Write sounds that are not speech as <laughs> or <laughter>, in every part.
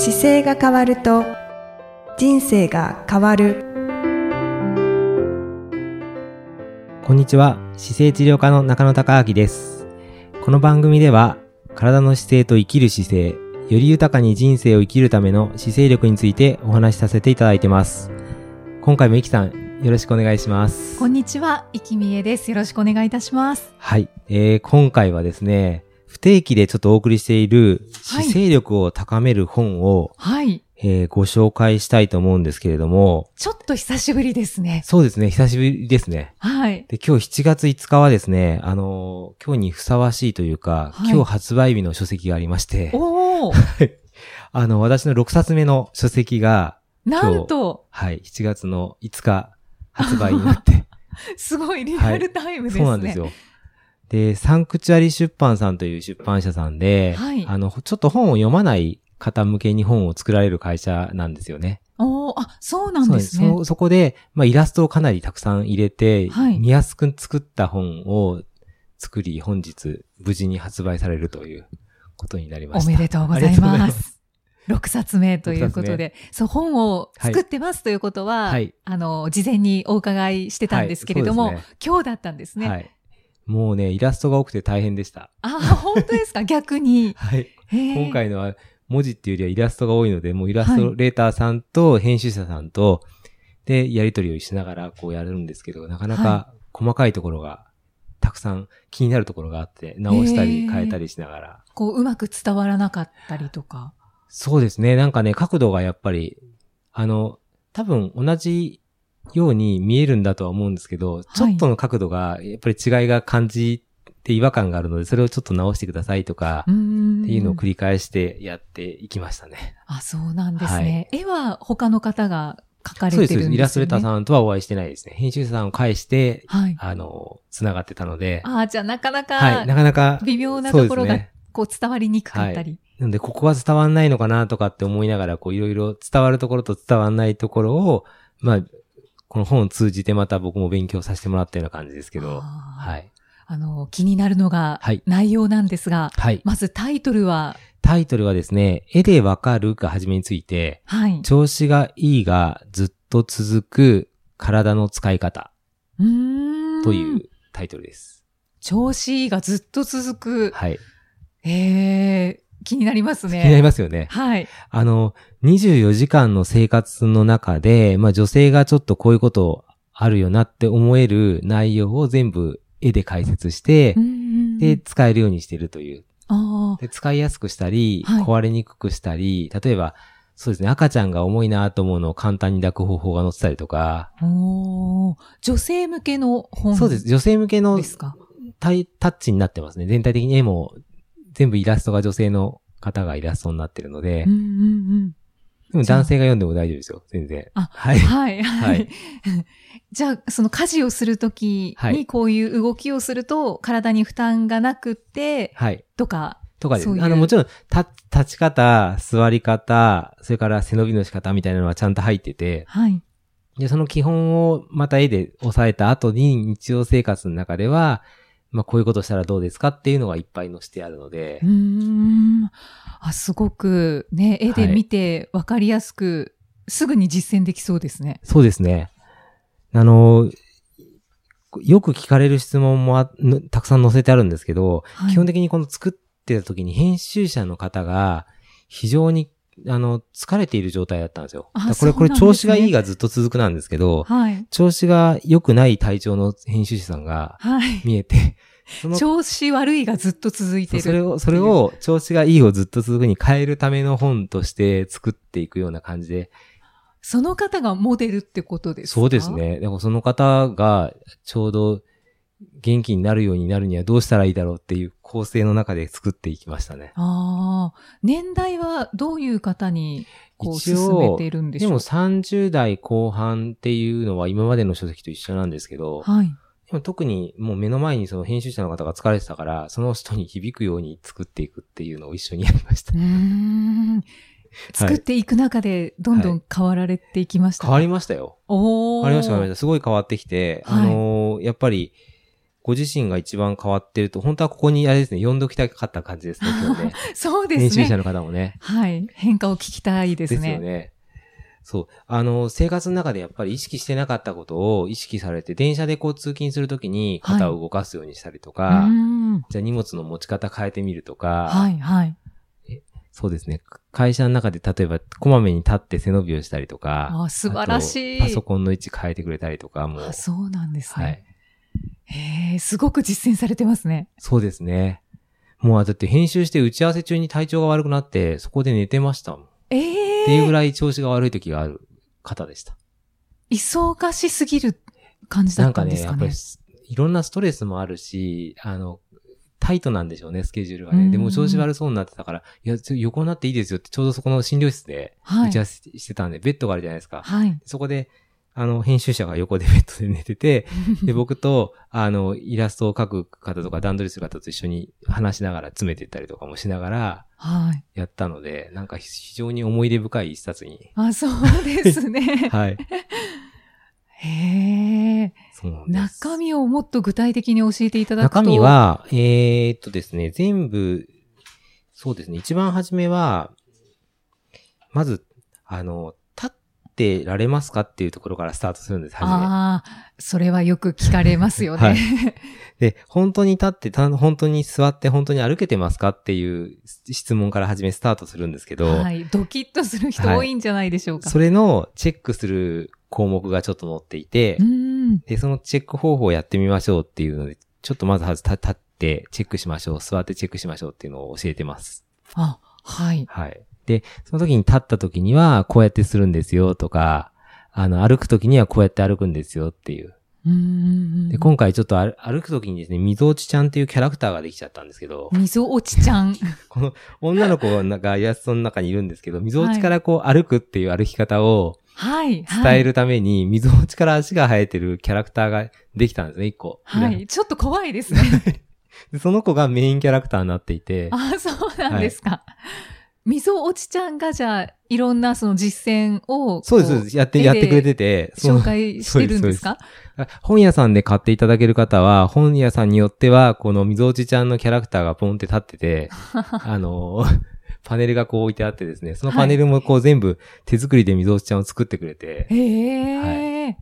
姿勢が変わると人生が変わる。こんにちは。姿勢治療科の中野孝明です。この番組では体の姿勢と生きる姿勢より豊かに人生を生きるための姿勢力についてお話しさせていただいてます。今回もいきさんよろしくお願いします。こんにちは、いきみえです。よろしくお願いいたします。はい、えー、今回はですね不定期でちょっとお送りしているはい姿勢力を高める本を、はい。えーご紹介したいと思うんですけれども、ちょっと久しぶりですね。そうですね、久しぶりですね。はい。で、今日7月5日はですね、あのー今日にふさわしいというか、はい今日発売日の書籍がありまして、おー、あの、私の6冊目の書籍が、なんと、はい、7月の5日発売になって、<laughs> すごいリアルタイムですね。そうなんですよ。で、サンクチュアリ出版さんという出版社さんで、はいあの、ちょっと本を読まない方向けに本を作られる会社なんですよね。おー、あ、そうなんですね。そうそそこで、まあ、イラストをかなりたくさん入れて、はい見やすく作った本を作り、本日、無事に発売されるということになりました。おめでとうございま。ます6冊目ということで、そう、本を作ってますということは、はいあの、事前にお伺いしてたんですけれども、はいそうです今日だったんですね。はい。もうね、イラストが多くて大変でした。あ、本当ですか？<laughs> 逆に。はい。今回のは文字っていうよりはイラストが多いので、もうイラストレーターさんと編集者さんと、で、やりとりをしながらこうやるんですけど、なかなか細かいところがたくさん気になるところがあって、直したり変えたりしながら。こう、うまく伝わらなかったりとか。そうですね。なんかね、角度がやっぱり、あの、多分同じように見えるんだとは思うんですけど、ちょっとの角度が、やっぱり違いが感じて違和感があるので、それをちょっと直してくださいとか、っていうのを繰り返してやっていきましたね。あ、そうなんですね。絵は他の方が描かれてるんですよ、ね。そうです。イラストレーターさんとはお会いしてないですね。編集者さんを介して、はい。あの、繋がってたので、ああ、じゃあなかなか、はい、なかなか、微妙なところがこう伝わりにくかったり。なので、ここは伝わんないのかなとかって思いながら、こう、いろいろ伝わるところと伝わんないところを、まあ、この本を通じてまた僕も勉強させてもらったような感じですけど、はい。あの、気になるのがはい内容なんですが、はい。まずタイトルは、タイトルはですね、絵でわかるが初めについて、はい。調子がいいがずっと続く体の使い方うーんというタイトルです。調子いいがずっと続く。はい。ええ気になりますね。気になりますよね。はい。あの、24時間の生活の中で、まあ女性がちょっとこういうことあるよなって思える内容を全部絵で解説してう、んで、使えるようにしてるという。で使いやすくしたり、はい壊れにくくしたり、例えば、そうですね、赤ちゃんが重いなと思うのを簡単に抱く方法が載ってたりとか、女性向けの本そうです。女性向けのタッチになってますね。全体的に絵も、全部イラストが女性の方がイラストになってるので、うんうんうん。でも男性が読んでも大丈夫ですよ。全然。あはい。はい、ははいい。<laughs> じゃあ、その家事をするときはいにこういう動きをすると体に負担がなくって、はい。とか、とかですあの、もちろん、た、立ち方、座り方、それから背伸びの仕方みたいなのはちゃんと入ってて、はい。で、その基本をまた絵で押さえた後に日常生活の中では、まあ、こういうことしたらどうですかっていうのがいっぱい載せてあるのでうー、ん。あ、すごくね、絵で見てわかりやすく、すぐに実践できそうですね。そうですね。あの、よく聞かれる質問もたくさん載せてあるんですけど、はい基本的にこの作ってた時に編集者の方が非常にあの、疲れている状態だったんですよ。これ、これ調子がいいがずっと続くなんですけど、はい。調子が良くない体調の編集者さんがはい。見えて、その調子悪いがずっと続いてる。それを、それを調子がいいをずっと続くに変えるための本として作っていくような感じで、その方がモデルってことですか？そうです。ね。でもその方がちょうど元気になるようになるにはどうしたらいいだろうっていう構成の中で作っていきましたね。ああ、年代はどういう方にこう一進め応ているんでしでもょう30代後半っていうのは今までの書籍と一緒なんですけど、はい。でも特にもう目の前にその編集者の方が疲れてたから、その人に響くように作っていくっていうのを一緒にやりましたう。ーん。<laughs> 作っていく中でどんどん変わられていきましたか、変わりましたよ。おー変わりました、変わりました。すごい変わってきて、はいあのーやっぱり、ご自身が一番変わってると、本当はここにあれですね、読んどきたかった感じですね、今日ね。<laughs> そうですね。編集者の方もね。はい。変化を聞きたいですね。ですよね。そう。あの、生活の中でやっぱり意識してなかったことを意識されて、電車でこう通勤するときに肩を動かすようにしたりとか、うんじゃあ荷物の持ち方変えてみるとか、はい、はい。そうですね。会社の中で例えば、こまめに立って背伸びをしたりとか、あ素晴らしいパソコンの位置変えてくれたりとかも、あ、そうなんですね。はい。へえ、すごく実践されてますね。そうですね。もうだって編集して打ち合わせ中に体調が悪くなって、そこで寝てましたもん。っええていうぐらい調子が悪い時がある方でした。忙しすぎる感じだなんかね、ったんですかね。やっぱりす、いろんなストレスもあるし、あの、タイトなんでしょうね、スケジュールがね。うんでも調子悪そうになってたから、いや、横になっていいですよって、ちょうどそこの診療室ではい打ち合わせしてたんで、ベッドがあるじゃないですか。はい。そこで、あの、編集者が横でベッドで寝てて、<laughs> で、僕と、あの、イラストを描く方とか段取りする方と一緒に話しながら詰めていったりとかもしながらはい。やったので、なんか非常に思い出深い一冊に。あ、そうですね。<laughs> はい。へえ。そうなんです。中身をもっと具体的に教えていただくと。中身、は、えー、っとですね、全部、そうですね、一番初めは、まず、あの、立ってられますかっていうところからスタートするんです、初め。ああ、それはよく聞かれますよね。はいで、本当に立って、た本当に座って、本当に歩けてますかっていう質問から始めスタートするんですけど、はい。ドキッとする人多いんじゃないでしょうか。それのチェックする項目がちょっと載っていてう、ん。で、そのチェック方法をやってみましょうっていうので、ちょっとまずはず立立ってチェックしましょう、座ってチェックしましょうっていうのを教えてます。あ、はい。はい。で、その時に立った時には、こうやってするんですよとか、あの、歩く時にはこうやって歩くんですよっていう。う。で、今回ちょっと歩歩く時にですね、みぞおちちゃんっていうキャラクターができちゃったんですけど、みぞおちちゃん。<laughs> この女の子がイラストの中にいるんですけど、みぞおちからこう歩くっていう歩き方をはい。伝えるために、みぞおちから足が生えてるキャラクターができたんですね、一個。はい。はい。ちょっと怖いですね。<laughs> でその子がメインキャラクターになっていて、あ、そうなんですか。みぞおちちゃんがじゃあ、いろんなその実践を。そうです、そうです。やって、やってくれてて、紹介してるんですか？本屋さんで買っていただける方は、本屋さんによっては、このみぞおちちゃんのキャラクターがポンって立ってて、<laughs> あの、<laughs> パネルがこう置いてあってですね、そのパネルもこう全部手作りでみぞおちちゃんを作ってくれて、へえ。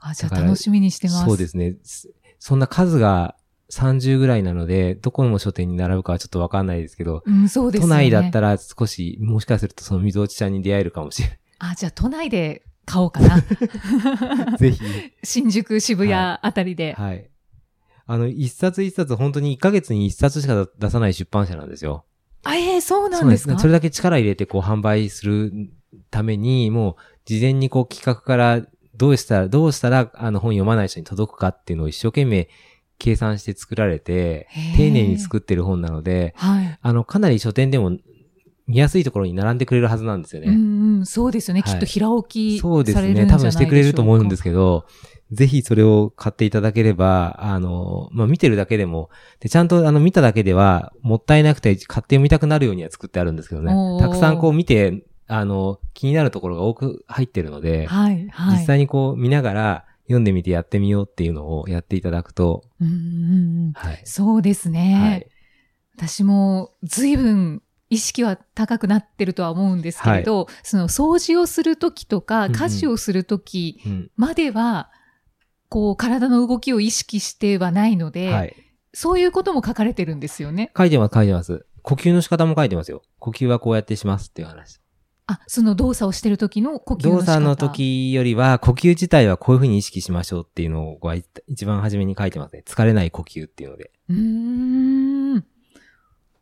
あ、じゃだからあ楽しみにしてます。そうですね。すそんな数が30ぐらいなので、どこの書店に並ぶかはちょっとわかんないですけど、うん、そうですね。内だったら少し、もしかするとそのみぞおちちゃんに出会えるかもしれ <laughs> あ、じゃあ都内で買おうかな。ない。ぜひ。新宿、渋谷はあたりで。はい。あの、一冊一冊本当に1ヶ月に一冊しか出さない出版社なんですよ。あ、えー、そうなんですか？それだけ力入れてこう販売するために、もう事前にこう企画からどうしたら、どうしたらあの本読まない人に届くかっていうのを一生懸命計算して作られて丁寧に作ってる本なので、はい。あの、かなり書店でも見やすいところに並んでくれるはずなんですよね。うんうん、そうですよね。はいきっと平置きそうですね。されるんじゃないでしょうか。多分してくれると思うんですけど、ぜひそれを買っていただければ、あの、まあ、見てるだけでも、で、ちゃんとあの、見ただけでは、もったいなくて買って読みたくなるようには作ってあるんですけどね。たくさんこう見て、あの、気になるところが多く入ってるので、はい、はい。実際にこう見ながら読んでみてやってみようっていうのをやっていただくと、うん。はい。そうですね。はい。私も随分意識は高くなってるとは思うんですけれど、その掃除をするときとか家事をするときうん。までは、こう体の動きを意識してはないので、はい。そういうことも書かれてるんですよね。書いてます、書いてます。呼吸の仕方も書いてますよ。呼吸はこうやってしますっていう話。あ、その動作をしてる時の呼吸の仕方動作の時よりは、呼吸自体はこういう風に意識しましょうっていうのを一番初めに書いてますね。疲れない呼吸っていうので。うーん。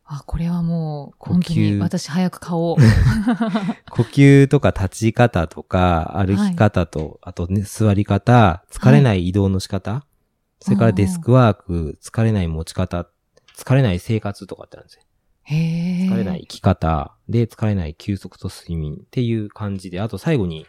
あ、これはもう、本当に私早く買おう。<laughs> 呼吸とか立ち方とか、歩き方と、あとね、座り方、疲れない移動の仕方、それからデスクワーク、疲れない持ち方、疲れない生活とかってあるんですよ。疲れない生き方、で、疲れない休息と睡眠っていう感じで、あと最後に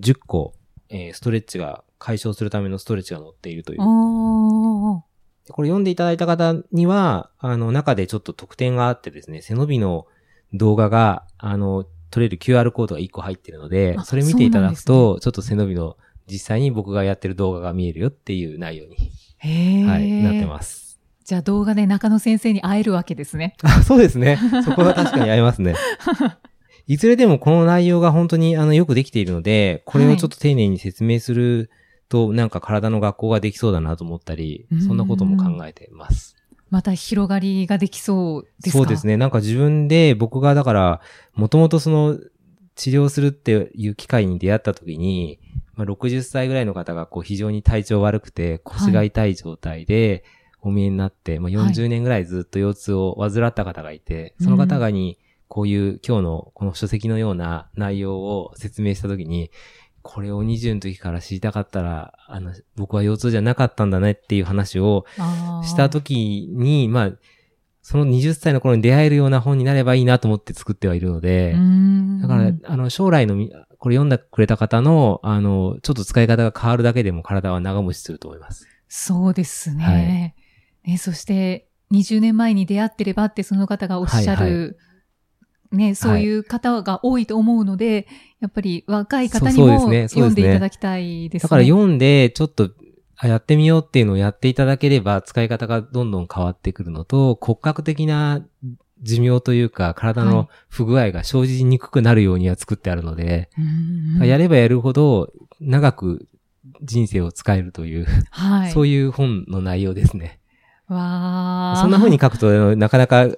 10個、えーストレッチが解消するためのストレッチが載っているという。これ読んでいただいた方には、あの、中でちょっと特典があってですね、背伸びの動画が、あの、取れる QR コードが1個入ってるのであ、それ見ていただくと、ちょっと背伸びの実際に僕がやってる動画が見えるよっていう内容に。はい、なってます。じゃあ動画で中野先生に会えるわけですね。<laughs> あ、そうですね。そこは確かに合いますね。<laughs> いずれでもこの内容が本当にあのよくできているので、これをちょっと丁寧に説明すると、なんか体の学校ができそうだなと思ったりうん、そんなことも考えてます。また広がりができそうですか？そうですね。なんか自分で僕がだから、もともとその治療するっていう機会に出会った時に、まあ、60歳ぐらいの方がこう非常に体調悪くて腰が痛い状態でお見えになって、まあ、はい。40年ぐらいずっと腰痛を患った方がいて、その方がにこういう今日のこの書籍のような内容を説明した時に、これを20の時から知りたかったら、あの、僕は腰痛じゃなかったんだねっていう話をした時に、まあ、その20歳の頃に出会えるような本になればいいなと思って作ってはいるのでう、んだから、あの、将来のみ、これ読んでくれた方の、あの、ちょっと使い方が変わるだけでも体は長持ちすると思います。そうですね。はいねそして、20年前に出会ってればってその方がおっしゃる、ね、そういう方が多いと思うので、やっぱり若い方にも読んでいただきたいですね。だから読んで、ちょっと、あやってみようっていうのをやっていただければ、使い方がどんどん変わってくるのと、骨格的な寿命というか、体はいの不具合が生じにくくなるようには作ってあるので、うんやればやるほど、長く人生を使えるという、はい。そういう本の内容ですね。わーそんな風に書くと、なかなか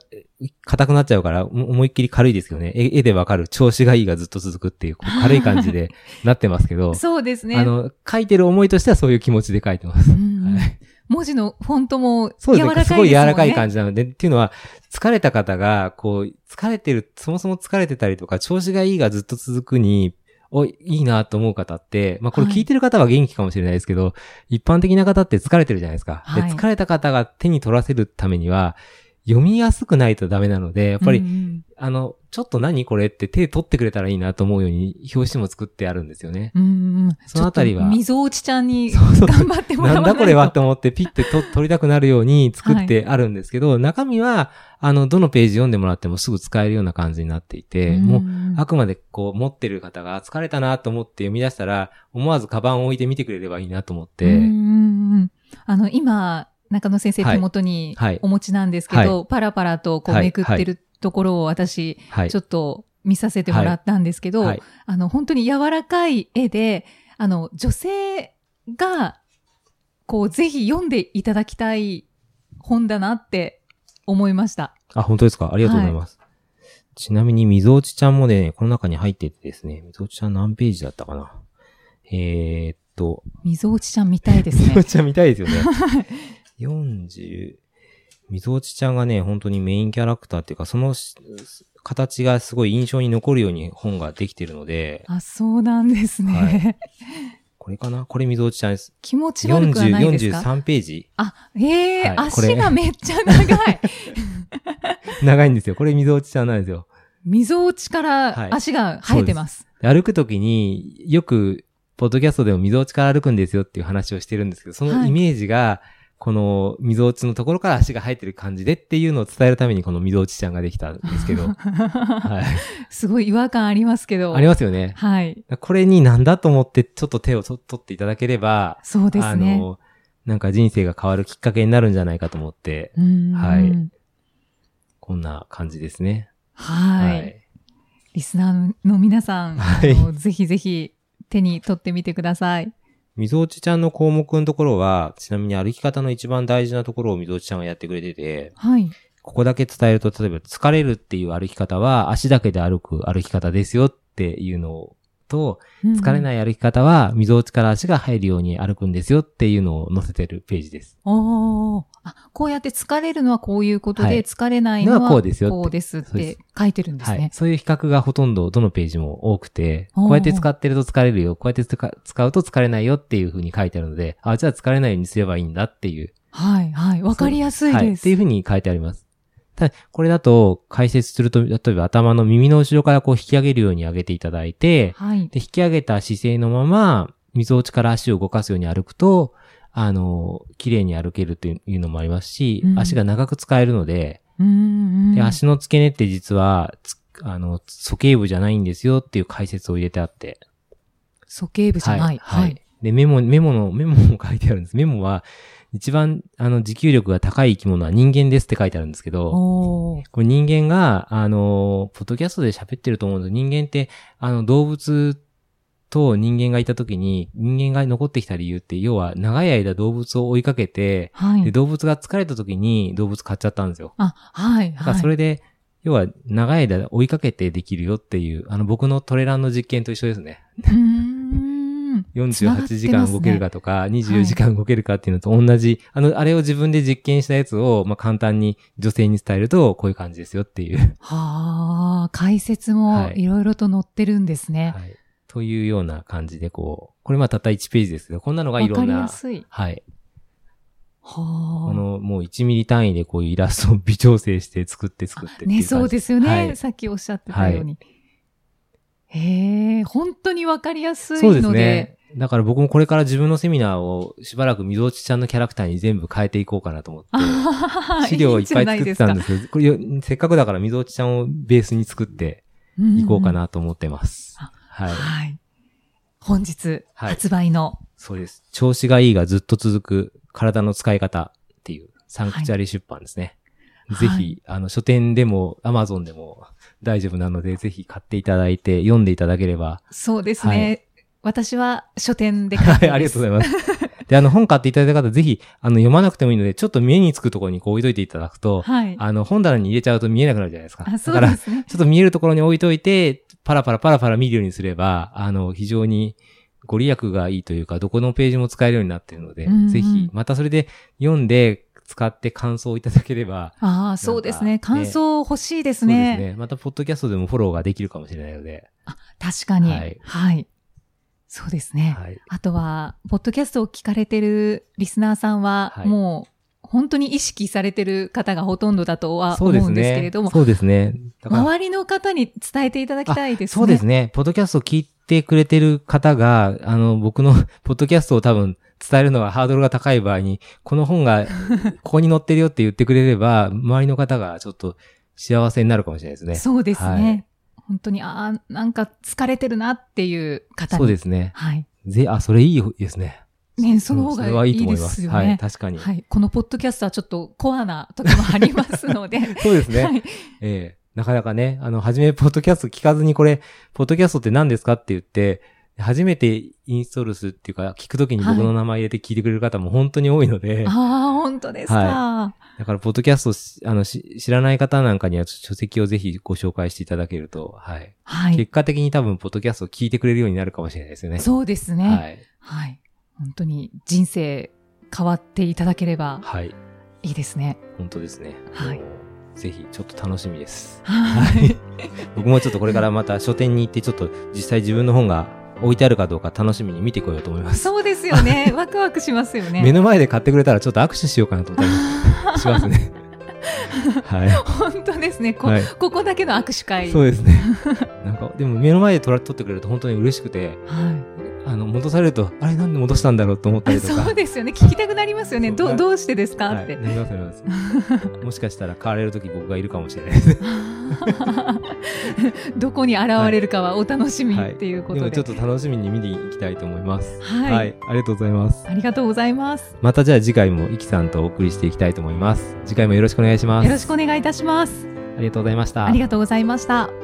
硬くなっちゃうから、も思いっきり軽いですよね。絵絵でわかる調子がいいがずっと続くっていう、<laughs> 軽い感じでなってますけど、そうですね。あの、書いてる思いとしてはそういう気持ちで書いてます。うんうんはい文字のフォントも。柔らかいですもんね。すごい柔らかい感じなので、っていうのは、疲れた方が、こう、疲れてる、そもそも疲れてたりとか、調子がいいがずっと続くに、お、いいなと思う方って、まあこれはい。聞いてる方は元気かもしれないですけど、一般的な方って疲れてるじゃないですか。はい。で、疲れた方が手に取らせるためには、読みやすくないとダメなので、やっぱり、うんうん。あの、ちょっと何これって手取ってくれたらいいなと思うように、表紙も作ってあるんですよね。うん。うんそのあたりは。溝落ちちゃんに <laughs> 頑張ってもらわないと。なんだこれはって思ってピッてと取りたくなるように作ってあるんですけど、中身は、あの、どのページ読んでもらってもすぐ使えるような感じになっていて、もう、んあくまでこう持ってる方が疲れたなと思って読み出したら、思わずカバンを置いて見てくれればいいなと思って、うんあの、今、中野先生はい。手元にはい。お持ちなんですけど、パラパラとこうはい。めくってるところを私、はいちょ。っと見させてもらったんですけど、はい。あの、本当に柔らかい絵で、あの、女性が、こう、ぜひ読んでいただきたい本だなって思いました。あ、本当ですか？ありがとうございます。ちなみに、みぞおちちゃんもね、この中に入っててですね、みぞおちちゃん何ページだったかな？えー、っと、溝落ちちゃん見たいですみぞおね。ちちゃん見たいですよね。<laughs> 40、みぞおちちゃんがね、本当にメインキャラクターっていうか、そのし形がすごい印象に残るように本ができてるので、あ、そうなんですね。はいこれかな？これみぞおちちゃんです。気持ち悪くはないです40、か43ページあ、ええはい足がめっちゃ長い。<laughs> 長いんですよ。これみぞおちちゃんなんですよ。溝落ちからはい足が生えてます。で歩くときによく、ポッドキャストでも溝落ちから歩くんですよっていう話をしてるんですけど、そのイメージが、この溝落ちのところから足が生えてる感じでっていうのを伝えるためにこの溝落ちちゃんができたんですけど、<laughs> はい。すごい違和感ありますけど。ありますよね。はい。これになんだと思ってちょっと手をと取っていただければ、そうですね。あの、なんか人生が変わるきっかけになるんじゃないかと思って、うんはいこんな感じですね。はい。リスナーの皆さん、はいぜひぜひ手に取ってみてください。みぞおちちゃんの項目のところは、ちなみに歩き方の一番大事なところをみぞおちちゃんがやってくれてて、はい。ここだけ伝えると、例えば疲れるっていう歩き方は足だけで歩く歩き方ですよっていうのと、疲れい。ない歩き方は溝落ちから足が入るように歩くんですよっていうのを載せてるページです。おーあ、こうやって疲れるのはこういうことで、はい疲れないのはこうですよってこうですってそうです書いてるんですはいね。。そういう比較がほとんどどのページも多くて、こうやって使ってると疲れるよ、こうやって使使うと疲れないよっていう風に書いてあるので、あ、じゃあ疲れないようにすればいいんだっていうはい、はい。わかりやすいはい。っです。ていうふうに書いてあります。ただ、これだと解説すると、例えば頭の耳の後ろからこう引き上げるように上げていただいて、はい。で、引き上げた姿勢のまま、溝落ちから足を動かすように歩くと、あの、綺麗に歩けるというのもありますし、うん足が長く使えるので、うんうん。で、足の付け根って実は、つあの、鼠径部じゃないんですよっていう解説を入れてあって。鼠径部じゃない。はい。で、メモ、メモの、メモも書いてあるんです。メモは、一番、あの、持久力が高い生き物は人間ですって書いてあるんですけど、これ人間が、あの、ポッドキャストで喋ってると思うんです人間って、あの、動物と人間がいた時に、人間が残ってきた理由って、要は長い間動物を追いかけて、ではい。動物が疲れた時に動物買っちゃったんですよ。あ、はい、だからはい。それで、要は長い間追いかけてできるよっていう、あの僕のトレランの実験と一緒ですね。うーん。繋がっ48て時間動けるかとか、24時間動けるかっていうのと同じ、あの、あれを自分で実験したやつを、まあ、簡単に女性に伝えると、こういう感じですよっていう。はあ、解説もはいいろいろと載ってるんですね。はい。というような感じで、こう、これまあたった1ページですけど、こんなのがいわかりろんな、やすい。はい。はこあ。のもう1ミリ単位でこういうイラストを微調整して作って作ってね、じそうですよね、はいさっきおっしゃってたように。へえ、本当にわかりやすいので。そうですね。だから僕もこれから自分のセミナーをしばらくみぞおちちゃんのキャラクターに全部変えていこうかなと思って。<laughs> 資料をいっぱい作ってたんですけど、これよせっかくだからみぞおちちゃんをベースに作っていこうかなと思ってます。あはい。はい。本日はい発売の、そうです。調子がいいがずっと続く体の使い方っていうサンクチュアリ出版ですね。はいぜひ、あの、書店でも、アマゾンでも大丈夫なので、ぜひ買っていただいて、読んでいただければ。そうですね。私は書店で買はい、ってます。ありがとうございます。<laughs> で、あの、本買っていただいた方、ぜひ、あの、読まなくてもいいので、ちょっと目につくところにこう置いといていただくと、はい。あの、本棚に入れちゃうと見えなくなるじゃないですか。あ、そうですね。ちょっと見えるところに置いといて、パラパラパラパラ見るようにすれば、あの、非常にご利益がいいというか、どこのページも使えるようになっているので、うんうんぜひ、またそれで読んで、使って感想をいただければ、ああ、そうですね。感想欲しいですそうですね。ね。また、ポッドキャストでもフォローができるかもしれないので、確かに。ははいい。そうですね。はい。あとは、ポッドキャストを聞かれてるリスナーさんは、はいもう、本当に意識されてる方がほとんどだとは思うんですけれねども、。そうですね。だから周りの方に伝えていただきたいですね。そうですね。ポッドキャストを聞いてくれてる方が、あの、僕の <laughs> ポッドキャストを多分伝えるのがハードルが高い場合に、この本が <laughs> ここに載ってるよって言ってくれれば、周りの方がちょっと幸せになるかもしれないですね。そうですね。はい本当に、ああ、なんか疲れてるなっていう方に。そうですね。はい。ぜ、あ、それいいですね。ね、その方それはいいとがいいで思いますす。よはい、ね。確かに。はい。このポッドキャストはちょっとコアな時もありますので。<laughs> そうですね。はい。ええなかなかね、あの、初め、ポッドキャスト聞かずにこれ、ポッドキャストって何ですかって言って、初めてインストールするっていうか、聞くときに僕の名前入れて聞いてくれる方も本当に多いので、ああ、本当ですか。はだから、ポッドキャストしあのし知らない方なんかには書籍をぜひご紹介していただけると、はい。はい。結果的に多分、ポッドキャストを聞いてくれるようになるかもしれないですよね。そうですね。はい。はい。本当に人生変わっていただければはい。いいですね。本当ですね。はいぜひ、ちょっと楽しみです。はい。僕もちょっとこれからまた書店に行って、ちょっと実際自分の本が置いてあるかどうか楽しみに見てこようと思います。そうですよね。<laughs> ワクワクしますよね。目の前で買ってくれたらちょっと握手しようかなと思ったりしますね。はい。本当ですね。こ,、はいここだけの握手会。そうですね。なんか、でも目の前で撮ら撮ってくれると本当に嬉しくて、はい。あの、戻されると、あれなんで戻したんだろうと思ったりとか。そうですよね。聞きたくなりますよね。どどうしてですか、はい、ってな。りますなります。<laughs> もしかしたら買われる時僕がいるかもしれないです。<laughs> どこに現れるかはお楽しみはいっていうことで。でもちょっと楽しみに見に行きたいと思います。はいありがとうございます。ありがとうございます。またじゃあ次回もイキさんとお送りしていきたいと思います。次回もよろしくお願いします。よろしくお願いいたします。ありがとうございました。ありがとうございました。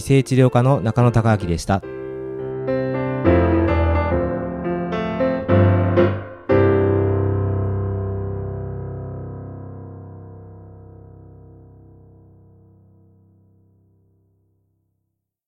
姿勢治療科の中野孝明でした。